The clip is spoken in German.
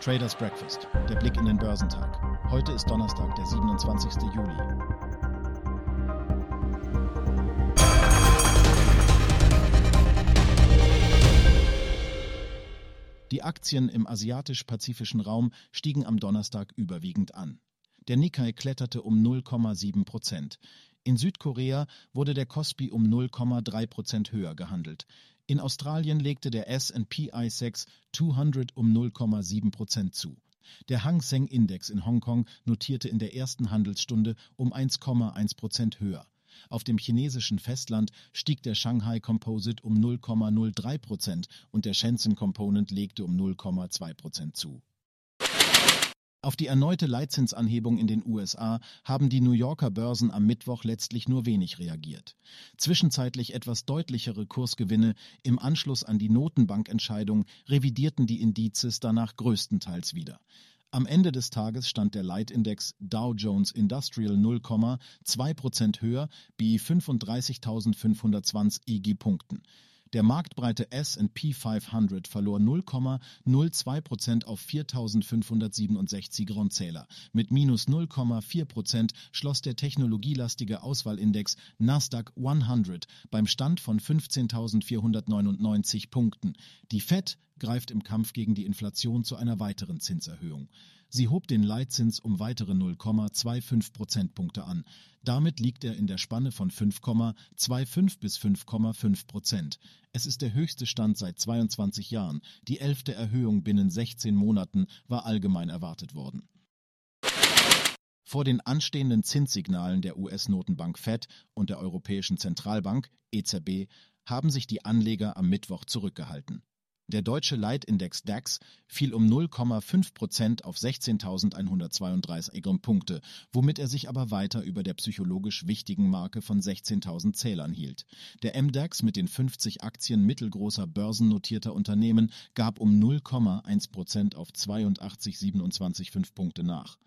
Traders Breakfast, der Blick in den Börsentag. Heute ist Donnerstag, der 27. Juli. Die Aktien im asiatisch-pazifischen Raum stiegen am Donnerstag überwiegend an. Der Nikkei kletterte um 0,7 Prozent. In Südkorea wurde der Kospi um 0,3 Prozent höher gehandelt. In Australien legte der S&P ISEX 200 um 0,7 Prozent zu. Der Hang Seng Index in Hongkong notierte in der ersten Handelsstunde um 1,1 Prozent höher. Auf dem chinesischen Festland stieg der Shanghai Composite um 0,03 Prozent und der Shenzhen Component legte um 0,2 Prozent zu. Auf die erneute Leitzinsanhebung in den USA haben die New Yorker Börsen am Mittwoch letztlich nur wenig reagiert. Zwischenzeitlich etwas deutlichere Kursgewinne im Anschluss an die Notenbankentscheidung revidierten die Indizes danach größtenteils wieder. Am Ende des Tages stand der Leitindex Dow Jones Industrial 0,2 Prozent höher, bei 35.520 IG-Punkten. Der marktbreite S&P 500 verlor 0,02 Prozent auf 4.567 Grundzähler. Mit minus 0,4 Prozent schloss der technologielastige Auswahlindex Nasdaq 100 beim Stand von 15.499 Punkten. Die Fed greift im Kampf gegen die Inflation zu einer weiteren Zinserhöhung. Sie hob den Leitzins um weitere 0,25 Prozentpunkte an. Damit liegt er in der Spanne von 5,25 bis 5,5 Prozent. Es ist der höchste Stand seit 22 Jahren. Die elfte Erhöhung binnen 16 Monaten war allgemein erwartet worden. Vor den anstehenden Zinssignalen der US-Notenbank Fed und der Europäischen Zentralbank EZB haben sich die Anleger am Mittwoch zurückgehalten. Der deutsche Leitindex DAX fiel um 0,5 Prozent auf 16.132 Punkte, womit er sich aber weiter über der psychologisch wichtigen Marke von 16.000 Zählern hielt. Der MDAX mit den 50 Aktien mittelgroßer börsennotierter Unternehmen gab um 0,1 Prozent auf 82,275 Punkte nach.